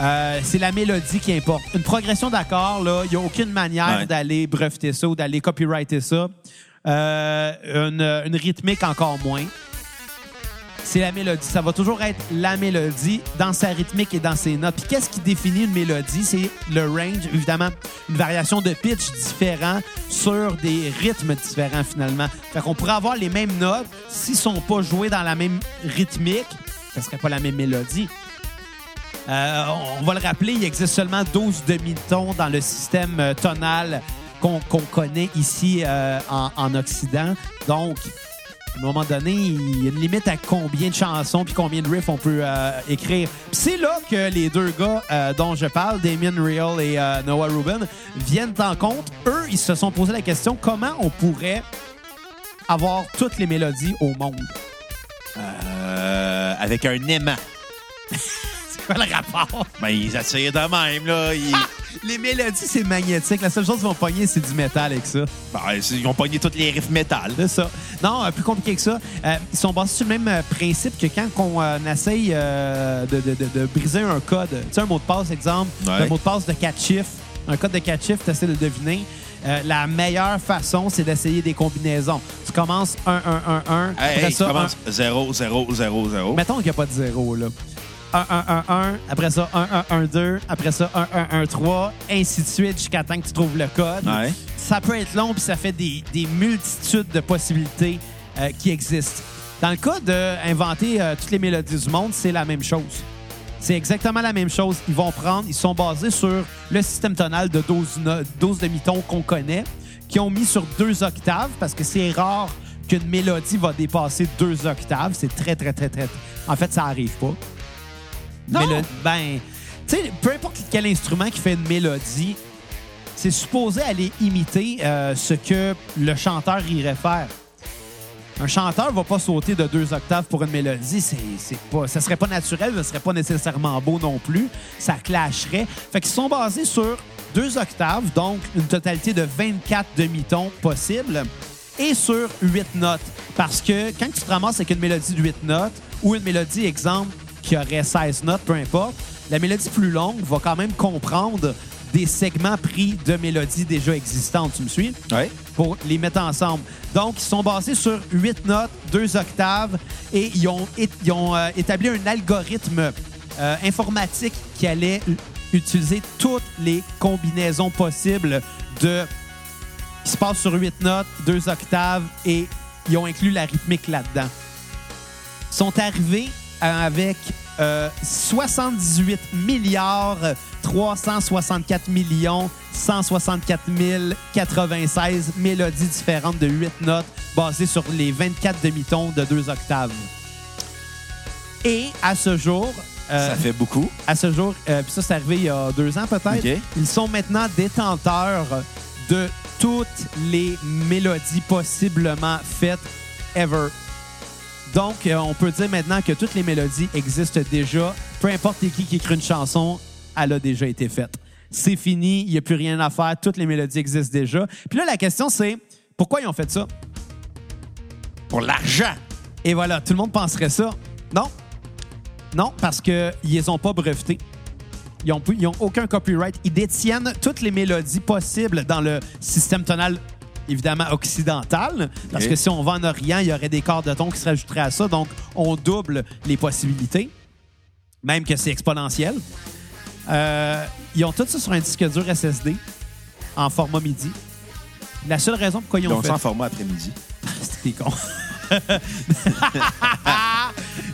euh, c'est la mélodie qui importe. Une progression d'accords, là, il n'y a aucune manière Ouais. d'aller breveter ça ou d'aller copyrighter ça. Euh, une, une rythmique encore moins. C'est la mélodie. Ça va toujours être la mélodie dans sa rythmique et dans ses notes. Puis qu'est-ce qui définit une mélodie? C'est le range, évidemment, une variation de pitch différent sur des rythmes différents, finalement. Fait qu'on pourrait avoir les mêmes notes s'ils sont pas joués dans la même rythmique, ça serait pas la même mélodie. Euh, on va le rappeler, il existe seulement 12 demi-tons dans le système euh, tonal qu'on qu'on connaît ici euh, en, en Occident. Donc, à un moment donné, il y a une limite à combien de chansons puis combien de riffs on peut euh, écrire. C'est là que les deux gars euh, dont je parle, Damien Real et euh, Noah Rubin, viennent en compte. Eux, ils se sont posé la question comment on pourrait avoir toutes les mélodies au monde? Euh, avec un aimant. C'est quoi le rapport? Ben, ils attirent de même, là. Ils, Les mélodies, c'est magnétique. La seule chose qu'ils vont pogner, c'est du métal avec ça. Ben, ils ont pogné tous les riffs métal. C'est ça. Non, euh, plus compliqué que ça. Euh, ils sont basés sur le même euh, principe que quand on essaye de, de- de- de briser un code. Tu sais, un mot de passe, exemple, Ouais. un mot de passe de 4 chiffres. Un code de 4 chiffres, tu essaies de le deviner. Euh, la meilleure façon, c'est d'essayer des combinaisons. Tu commences 1, 1, 1, 1. Hey, après hey, ça, tu commences 0, 0, 0, 0. un- Mettons qu'il n'y a pas de zéro, là. 1, 1, 1, 1, après ça 1, 1, 1, 2, après ça 1, 1, 1, 3, ainsi de suite jusqu'à temps que tu trouves le code. Ouais. Ça peut être long, puis ça fait des, des multitudes de possibilités euh, qui existent. Dans le cas d'inventer euh, toutes les mélodies du monde, c'est la même chose. C'est exactement la même chose. Ils vont prendre, ils sont basés sur le système tonal de 12, no- 12 demi-tons qu'on connaît, qui ont mis sur deux octaves, parce que c'est rare qu'une mélodie va dépasser deux octaves. C'est très, très, très, très... En fait, ça arrive pas. Non. Mélo- Ben, tu sais, peu importe quel instrument qui fait une mélodie, c'est supposé aller imiter euh, ce que le chanteur irait faire. Un chanteur va pas sauter de deux octaves pour une mélodie, c'est, c'est pas, ça serait pas naturel, ça serait pas nécessairement beau non plus, ça clasherait. Fait qu'ils sont basés sur deux octaves, donc une totalité de 24 demi-tons possibles, et sur 8 notes. Parce que quand tu te ramasses avec une mélodie de 8 notes, ou une mélodie, exemple, qui aurait 16 notes, peu importe, la mélodie plus longue va quand même comprendre des segments pris de mélodies déjà existantes. Tu me suis? Ouais. pour les mettre ensemble. Donc, ils sont basés sur huit notes, deux octaves, et ils ont, ils ont, euh, établi un algorithme euh, informatique qui allait utiliser toutes les combinaisons possibles de qui se passe sur huit notes, deux octaves, et ils ont inclus la rythmique là-dedans. Ils sont arrivés avec euh, 78 milliards 364 millions 164 096 mélodies différentes de 8 notes basées sur les 24 demi-tons de 2 octaves. Et à ce jour, euh, Ça fait beaucoup. à ce jour, euh, puis ça c'est arrivé il y a deux ans peut-être, ils sont maintenant détenteurs de toutes les mélodies possiblement faites ever. Donc, euh, on peut dire maintenant que toutes les mélodies existent déjà. Peu importe qui qui écrit une chanson, elle a déjà été faite. C'est fini, il n'y a plus rien à faire, toutes les mélodies existent déjà. Puis là, la question c'est, pourquoi ils ont fait ça? Pour l'argent. Et voilà, tout le monde penserait ça. Non. Non, parce qu'ils les ont pas brevetés. Ils n'ont aucun copyright. Ils détiennent toutes les mélodies possibles dans le système tonal, évidemment, occidental. Parce que si on va en Orient, il y aurait des corps de ton qui se rajouteraient à ça. Donc, on double les possibilités, même que c'est exponentiel. Euh, ils ont tout ça sur un disque dur SSD en format MIDI. La seule raison pourquoi ils ont Donc, fait ça en format après-midi. c'était con. là,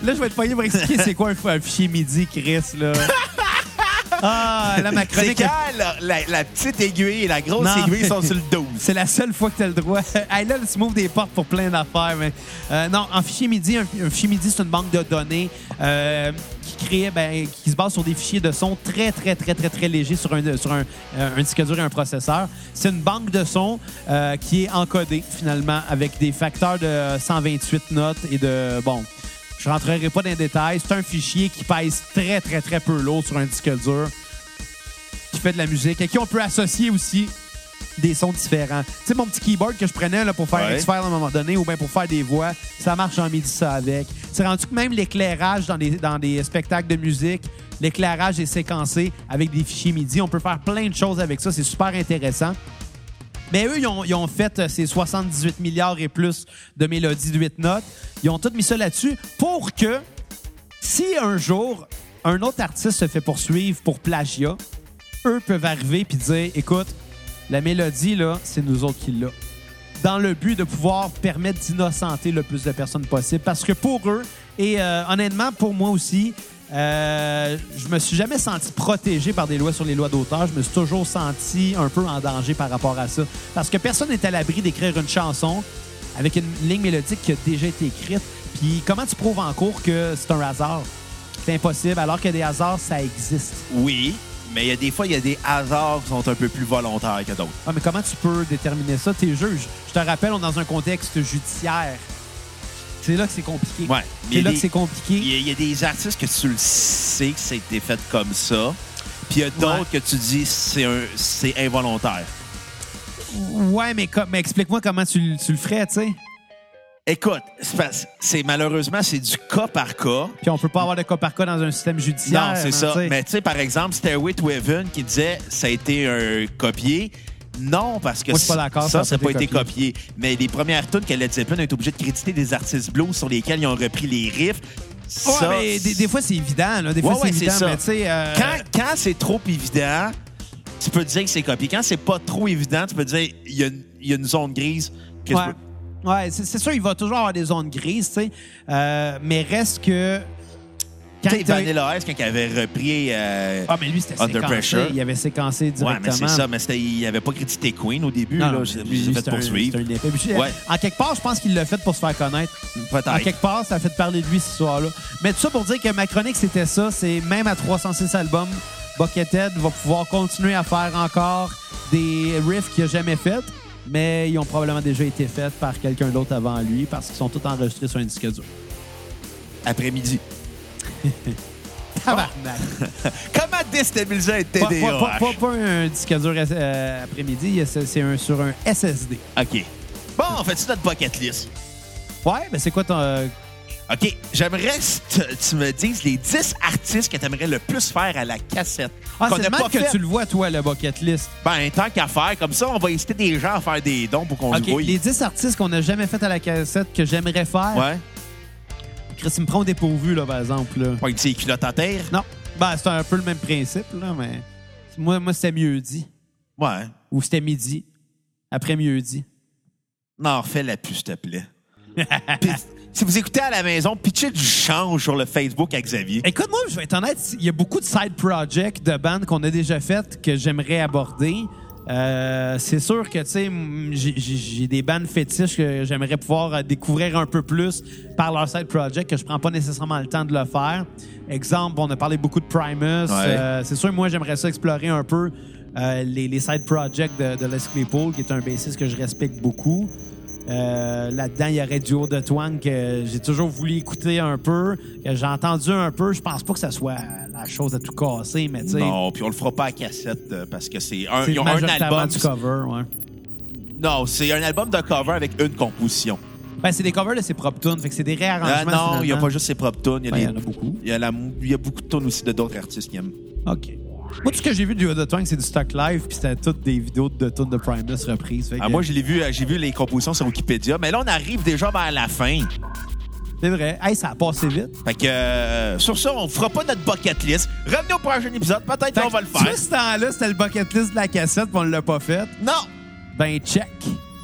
je vais te payer pour expliquer c'est quoi un, un fichier MIDI, Chris. Là. Ah, là, ma C'est chronique... quand la, la- la petite aiguille et la grosse Non, aiguille sont sur le 12. C'est la seule fois que tu as le droit. hey, là, tu m'ouvres des portes pour plein d'affaires. Mais, euh, non, en fichier MIDI, un, un fichier MIDI, c'est une banque de données euh, qui crée, ben, qui se base sur des fichiers de son très, très, très, très, très légers sur un, sur un, euh, un disque dur et un processeur. C'est une banque de son euh, qui est encodée, finalement, avec des facteurs de 128 notes et de. Bon. Je rentrerai pas dans les détails. C'est un fichier qui pèse très, très, très peu lourd sur un disque dur, qui fait de la musique et qui on peut associer aussi des sons différents. Tu sais, mon petit keyboard que je prenais là, pour faire Ouais. X-Files à un moment donné ou bien pour faire des voix, ça marche en midi ça avec. C'est rendu que même l'éclairage dans des, dans des spectacles de musique, l'éclairage est séquencé avec des fichiers MIDI. On peut faire plein de choses avec ça. C'est super intéressant. Mais eux, ils ont, ils ont fait euh, ces 78 milliards et plus de mélodies de 8 notes. Ils ont tout mis ça là-dessus pour que si un jour un autre artiste se fait poursuivre pour plagiat, eux peuvent arriver puis dire écoute, la mélodie là, c'est nous autres qui l'a. Dans le but de pouvoir permettre d'innocenter le plus de personnes possible parce que pour eux et euh, honnêtement pour moi aussi euh, je me suis jamais senti protégé par des lois sur les lois d'auteur. Je me suis toujours senti un peu en danger par rapport à ça. Parce que personne n'est à l'abri d'écrire une chanson avec une ligne mélodique qui a déjà été écrite. Puis comment tu prouves en cours que c'est un hasard? C'est impossible, alors que des hasards, ça existe. Oui, mais il y a des fois, il y a des hasards qui sont un peu plus volontaires que d'autres. Ah, mais comment tu peux déterminer ça? T'es juge. Je te rappelle, on est dans un contexte judiciaire. C'est là que c'est compliqué. Ouais. C'est là des- que c'est compliqué. Il y, a, il y a des artistes que tu le sais que ça a été fait comme ça. Puis il y a d'autres que tu dis c'est un c'est involontaire. Ouais, mais, explique-moi comment tu, le- tu le ferais, tu sais. Écoute, c'est malheureusement c'est du cas par cas. Puis on peut pas avoir de cas par cas dans un système judiciaire. Non, c'est hein, ça. Mais tu sais, par exemple, Stairway to Heaven qui disait ça a été un copié. Non, parce que Moi, je suis pas d'accord, ça, ça n'a pas été copié. Mais les premières tunes que Led Zeppelin a été obligé de créditer des artistes blues sur lesquels ils ont repris les riffs. Ouais, Ça, mais des, des fois, c'est évident. Là. Des fois, Ouais, c'est ouais, évident, ça. mais tu sais... euh, Quand, quand c'est trop évident, tu peux dire que c'est copié. Quand c'est pas trop évident, tu peux dire il y, a y a une zone grise que Ouais, peux- ouais c'est c'est sûr, il va toujours avoir des zones grises, tu sais. Euh, mais reste que... Quand Vanilla Ice, il avait repris. euh, Ah, mais lui, c'était Under séquencé. Pressure. Il avait séquencé ouais, directement. mais c'est ça, mais c'était- il avait pas crédité Queen au début. Non, là, lui, il s'est fait c'est un- poursuivre. Ouais. En quelque part, je pense qu'il l'a fait pour se faire connaître. En quelque part, ça a fait parler de lui ce soir-là. Mais tout ça pour dire que ma chronique, c'était ça. C'est même à 306 albums, Buckethead va pouvoir continuer à faire encore des riffs qu'il n'a jamais fait, mais ils ont probablement déjà été faits par quelqu'un d'autre avant lui parce qu'ils sont tous enregistrés sur un disque dur. Après-midi. Tabarnak! Comment déstabiliser un Pas, TDA? pas- pas- pas- pas un disque dur euh, après-midi, c'est un, sur un SSD. OK. Bon, on fait-tu notre bucket list? Ouais, mais c'est quoi ton. euh, OK. J'aimerais que tu- me dises les 10 artistes que tu aimerais le plus faire à la cassette. Ah, c'est le même que fait. tu le vois, toi, le bucket list. Ben, tant qu'à faire, comme ça, on va inciter des gens à faire des dons pour qu'on OK, se grouille. les 10 artistes qu'on n'a jamais fait à la cassette que j'aimerais faire. Ouais. Chris, il me prend au dépourvu, là, par exemple. Là. Pointe ses culottes à terre? Non. Ben, c'est un peu le même principe, là, mais. Moi, moi c'était mieux dit. Ouais. Ou c'était midi. Après mieux dit. Non, refais-la plus, s'il te plaît. Puis, si vous écoutez à la maison, pitchez du change sur le Facebook à Xavier. Écoute, moi, je vais être honnête, il y a beaucoup de side projects de bandes qu'on a déjà faites que j'aimerais aborder. Euh, c'est sûr que, tu sais, j'ai- des bandes fétiches que j'aimerais pouvoir euh, découvrir un peu plus par leur side project, que je prends pas nécessairement le temps de le faire. Exemple, on a parlé beaucoup de Primus. Euh, c'est sûr, moi, j'aimerais ça explorer un peu euh, les, les side projects de, de Les Claypool, qui est un bassiste que je respecte beaucoup. Euh, Là-dedans, il y aurait du haut de twang que j'ai toujours voulu écouter un peu, que j'ai entendu un peu. Je pense pas que ça soit la chose à tout casser, mais tu sais, Non, puis on le fera pas à cassette euh, parce que c'est un, c'est ils ont un album. du cover. Ouais. Non, c'est un album de cover avec une composition. Ben, c'est des covers de ses propres tunes, fait que c'est des réarrangements. non, il n'y a pas juste ses propres tunes. Il y y en a beaucoup. il y a la- il y a beaucoup de tunes aussi de d'autres artistes qui aiment. OK. Moi, tout ce que j'ai vu du de twang, c'est du stock live, puis c'était toutes des vidéos de tunes de Primus reprises. Fait que- Ah, moi, je l'ai vu, euh, j'ai vu les compositions sur Wikipédia, mais là, on arrive déjà vers la fin. C'est vrai. Hey, ça a passé vite. Fait que euh, sur ça, on fera pas notre bucket list. Revenez au prochain épisode, peut-être qu'on va le faire. Tout ce temps-là, c'était le bucket list de la cassette, puis on l'a pas fait. Non! Ben, check.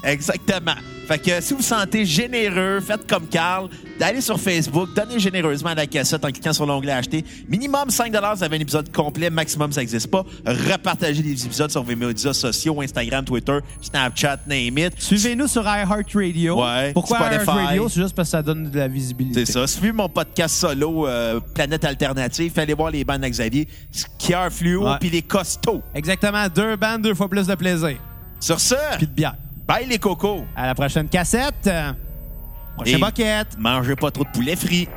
Exactement. Fait que si vous vous sentez généreux, faites comme Carl, d'aller sur Facebook, donnez généreusement à la cassette en cliquant sur l'onglet Acheter. Minimum 5 vous avez un épisode complet. Maximum, ça n'existe pas. Repartagez les épisodes sur vos médias sociaux, Instagram, Twitter, Snapchat, name it. Suivez-nous sur iHeartRadio. Ouais, Pourquoi iHeartRadio? C'est juste parce que ça donne de la visibilité. C'est ça. Suivez mon podcast solo, euh, Planète Alternative. Allez voir les bandes à Xavier, Skier Fluo, puis les costauds. Exactement. Deux bandes, deux fois plus de plaisir. Sur ce, Puis de bière. Bye les cocos. À la prochaine cassette. Prochaine Et- boquette. Mangez pas trop de poulet frit.